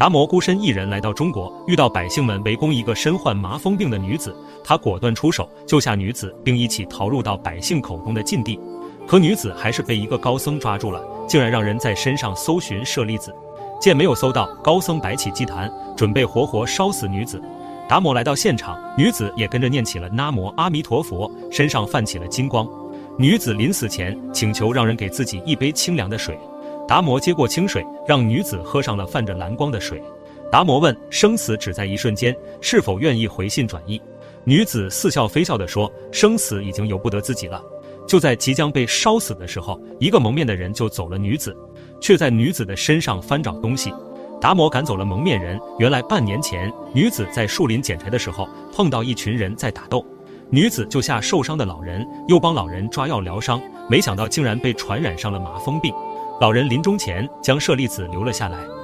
达摩孤身一人来到中国，遇到百姓们围攻一个身患麻风病的女子，他果断出手救下女子，并一起逃入到百姓口中的禁地。可女子还是被一个高僧抓住了，竟然让人在身上搜寻舍利子，见没有搜到，高僧摆起祭坛，准备活活烧死女子。达摩来到现场，女子也跟着念起了南无阿弥陀佛，身上泛起了金光。女子临死前请求让人给自己一杯清凉的水。达摩接过清水，让女子喝上了泛着蓝光的水。达摩问：“生死只在一瞬间，是否愿意回心转意？”女子似笑非笑地说：“生死已经由不得自己了。”就在即将被烧死的时候，一个蒙面的人就走了女子，却在女子的身上翻找东西。达摩赶走了蒙面人。原来半年前，女子在树林捡柴的时候，碰到一群人在打斗，女子救下受伤的老人，又帮老人抓药疗伤，没想到竟然被传染上了麻风病。老人临终前将舍利子留了下来。